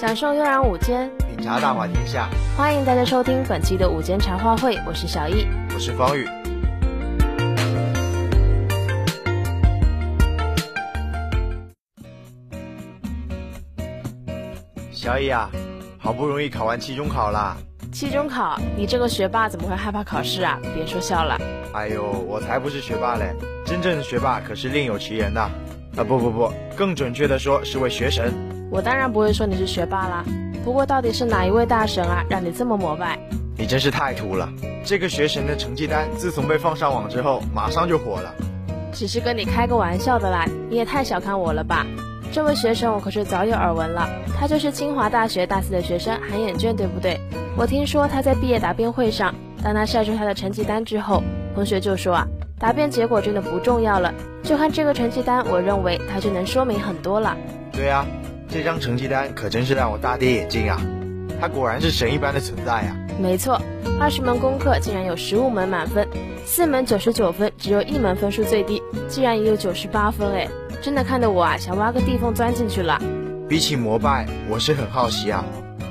享受悠然午间，品茶大话天下。欢迎大家收听本期的午间茶话会，我是小易，我是方宇。小易啊，好不容易考完期中考啦！期中考，你这个学霸怎么会害怕考试啊？别说笑了。哎呦，我才不是学霸嘞，真正的学霸可是另有其人呐。啊不不不，更准确的说是位学神。我当然不会说你是学霸啦。不过到底是哪一位大神啊，让你这么膜拜？你真是太土了！这个学神的成绩单自从被放上网之后，马上就火了。只是跟你开个玩笑的啦，你也太小看我了吧？这位学神我可是早有耳闻了，他就是清华大学大四的学生韩衍卷，对不对？我听说他在毕业答辩会上，当他晒出他的成绩单之后，同学就说啊，答辩结果真的不重要了，就看这个成绩单，我认为他就能说明很多了。对啊，这张成绩单可真是让我大跌眼镜啊！他果然是神一般的存在啊！没错，二十门功课竟然有十五门满分，四门九十九分，只有一门分数最低，竟然也有九十八分哎！真的看得我啊，想挖个地缝钻进去了。比起膜拜，我是很好奇啊，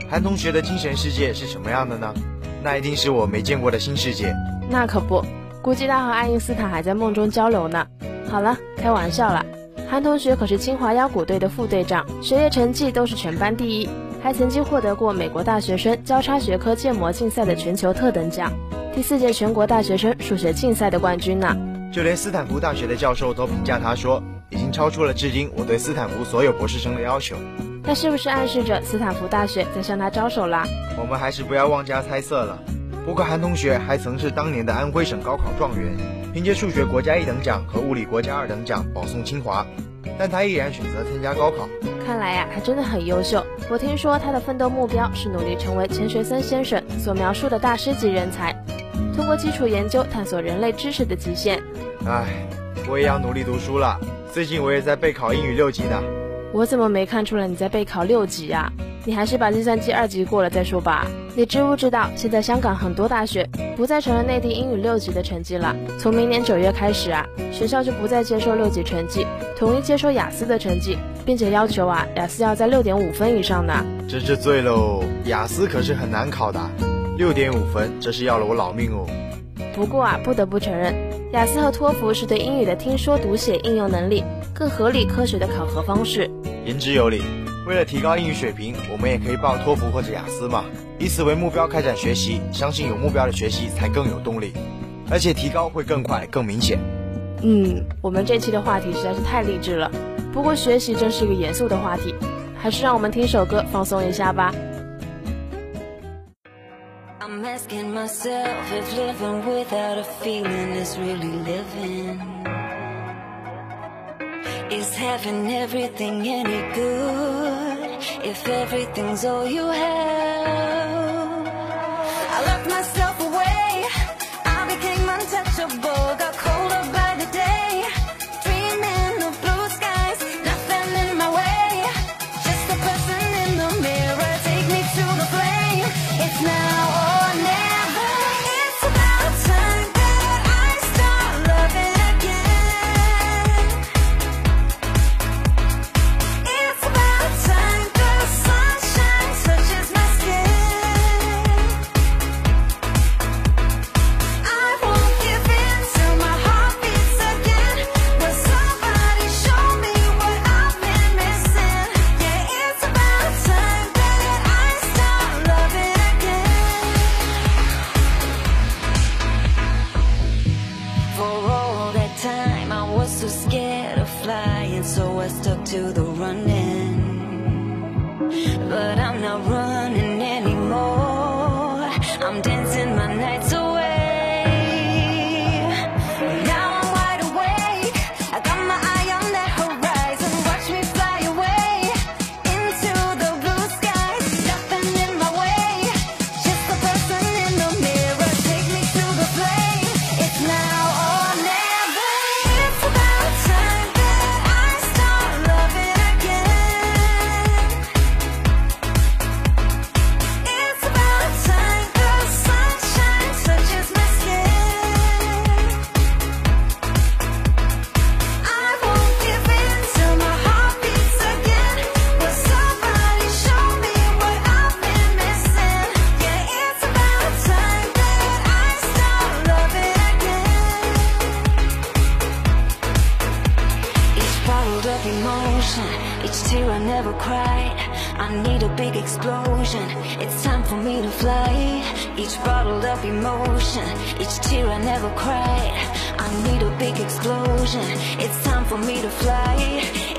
韩同学的精神世界是什么样的呢？那一定是我没见过的新世界。那可不，估计他和爱因斯坦还在梦中交流呢。好了，开玩笑了。韩同学可是清华腰鼓队的副队长，学业成绩都是全班第一，还曾经获得过美国大学生交叉学科建模竞赛的全球特等奖，第四届全国大学生数学竞赛的冠军呢。就连斯坦福大学的教授都评价他说。已经超出了至今我对斯坦福所有博士生的要求，那是不是暗示着斯坦福大学在向他招手啦？我们还是不要妄加猜测了。不过韩同学还曾是当年的安徽省高考状元，凭借数学国家一等奖和物理国家二等奖保送清华，但他毅然选择参加高考。看来呀，他真的很优秀。我听说他的奋斗目标是努力成为钱学森先生所描述的大师级人才，通过基础研究探索人类知识的极限。唉，我也要努力读书了。最近我也在备考英语六级呢。我怎么没看出来你在备考六级呀？你还是把计算机二级过了再说吧。你知不知道，现在香港很多大学不再承认内地英语六级的成绩了？从明年九月开始啊，学校就不再接受六级成绩，统一接收雅思的成绩，并且要求啊，雅思要在六点五分以上呢。真是醉喽！雅思可是很难考的，六点五分，这是要了我老命哦。不过啊，不得不承认。雅思和托福是对英语的听说读写应用能力更合理科学的考核方式。言之有理。为了提高英语水平，我们也可以报托福或者雅思嘛，以此为目标开展学习。相信有目标的学习才更有动力，而且提高会更快、更明显。嗯，我们这期的话题实在是太励志了。不过学习真是一个严肃的话题，还是让我们听首歌放松一下吧。I'm asking myself if living without a feeling is really living. Is having everything any good if everything's all you have? I left myself away, I became untouchable, of emotion. Each tear I never cried. I need a big explosion. It's time for me to fly. Each bottle of emotion. Each tear I never cried. I need a big explosion. It's time for me to fly.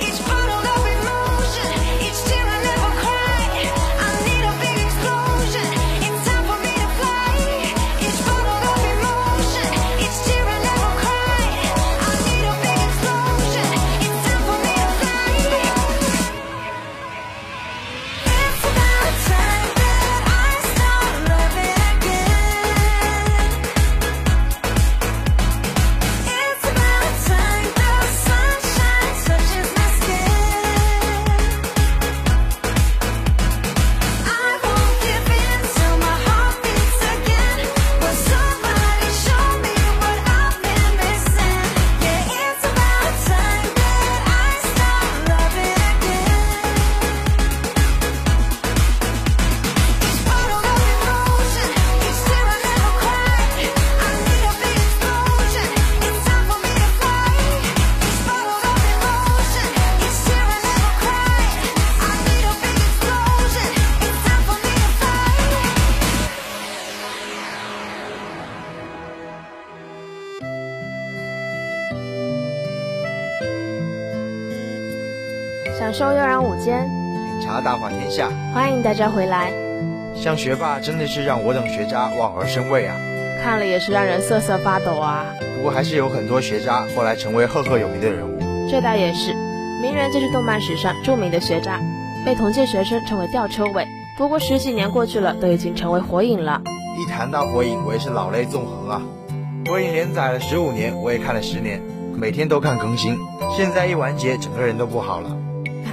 享受悠然午间，品茶大话天下，欢迎大家回来。像学霸真的是让我等学渣望而生畏啊！看了也是让人瑟瑟发抖啊。不过还是有很多学渣后来成为赫赫有名的人物。这倒也是，鸣人就是动漫史上著名的学渣，被同届学生称为吊车尾。不过十几年过去了，都已经成为火影了。一谈到火影，我也是老泪纵横啊！火影连载了十五年，我也看了十年，每天都看更新。现在一完结，整个人都不好了。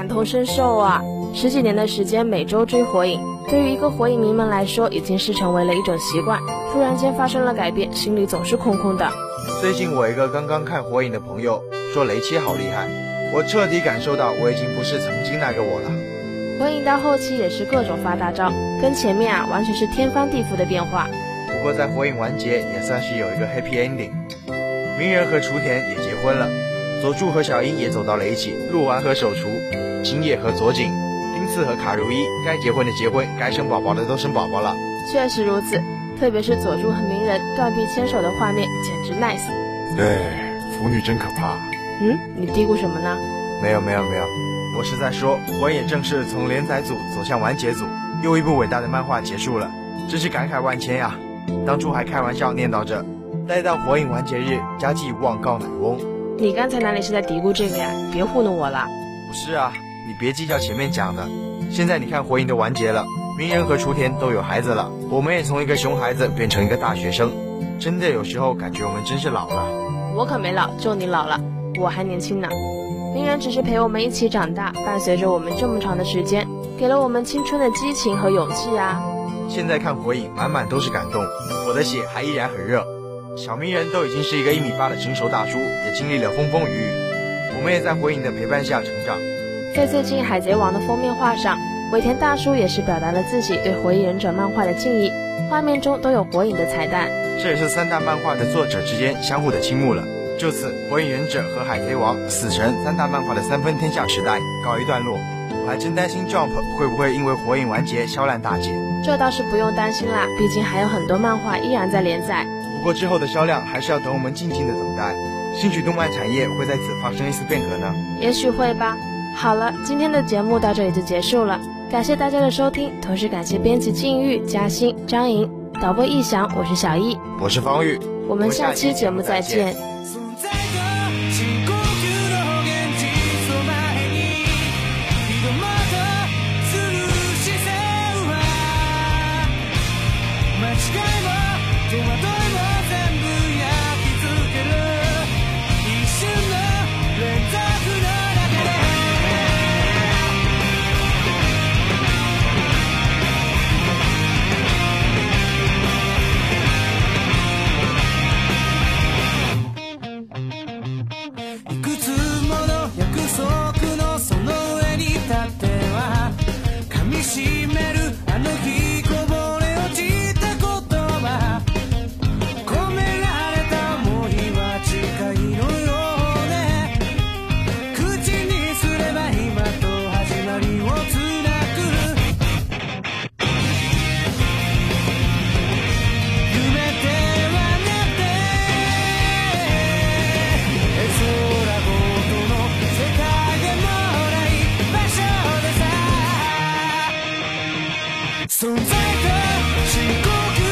感同身受啊！十几年的时间，每周追火影，对于一个火影迷们来说，已经是成为了一种习惯。突然间发生了改变，心里总是空空的。最近我一个刚刚看火影的朋友说雷切好厉害，我彻底感受到我已经不是曾经那个我了。火影到后期也是各种发大招，跟前面啊完全是天翻地覆的变化。不过在火影完结也算是有一个 happy ending，鸣人和雏田也结婚了，佐助和小樱也走到了一起，鹿丸和手厨，青叶和佐井，丁次和卡如一，该结婚的结婚，该生宝宝的都生宝宝了。确实如此，特别是佐助和鸣人断臂牵手的画面，简直 nice。对，腐女真可怕。嗯，你嘀咕什么呢？没有没有没有，我是在说，我也正式从连载组走向完结组，又一部伟大的漫画结束了，真是感慨万千呀！当初还开玩笑念叨着，待到火影完结日，家祭勿忘告乃翁。你刚才哪里是在嘀咕这个呀？别糊弄我了。不是啊，你别计较前面讲的。现在你看火影都完结了，鸣人和雏田都有孩子了，我们也从一个熊孩子变成一个大学生，真的有时候感觉我们真是老了。我可没老，就你老了，我还年轻呢。鸣人只是陪我们一起长大，伴随着我们这么长的时间，给了我们青春的激情和勇气啊。现在看火影，满满都是感动，我的血还依然很热。小鸣人都已经是一个一米八的成熟大叔，也经历了风风雨雨，我们也在火影的陪伴下成长。在最近《海贼王》的封面画上，尾田大叔也是表达了自己对《火影忍者》漫画的敬意，画面中都有火影的彩蛋。这也是三大漫画的作者之间相互的倾慕了。就此，《火影忍者》和《海贼王》、《死神》三大漫画的三分天下时代告一段落。我还真担心 Jump 会不会因为火影完结销量大减。这倒是不用担心啦，毕竟还有很多漫画依然在连载。不过之后的销量还是要等我们静静的等待。兴许动漫产业会在此发生一次变革呢。也许会吧。好了，今天的节目到这里就结束了，感谢大家的收听，同时感谢编辑静玉、嘉欣、张莹，导播易翔，我是小易，我是方玉，我们下期节目再见。存在的是孤独。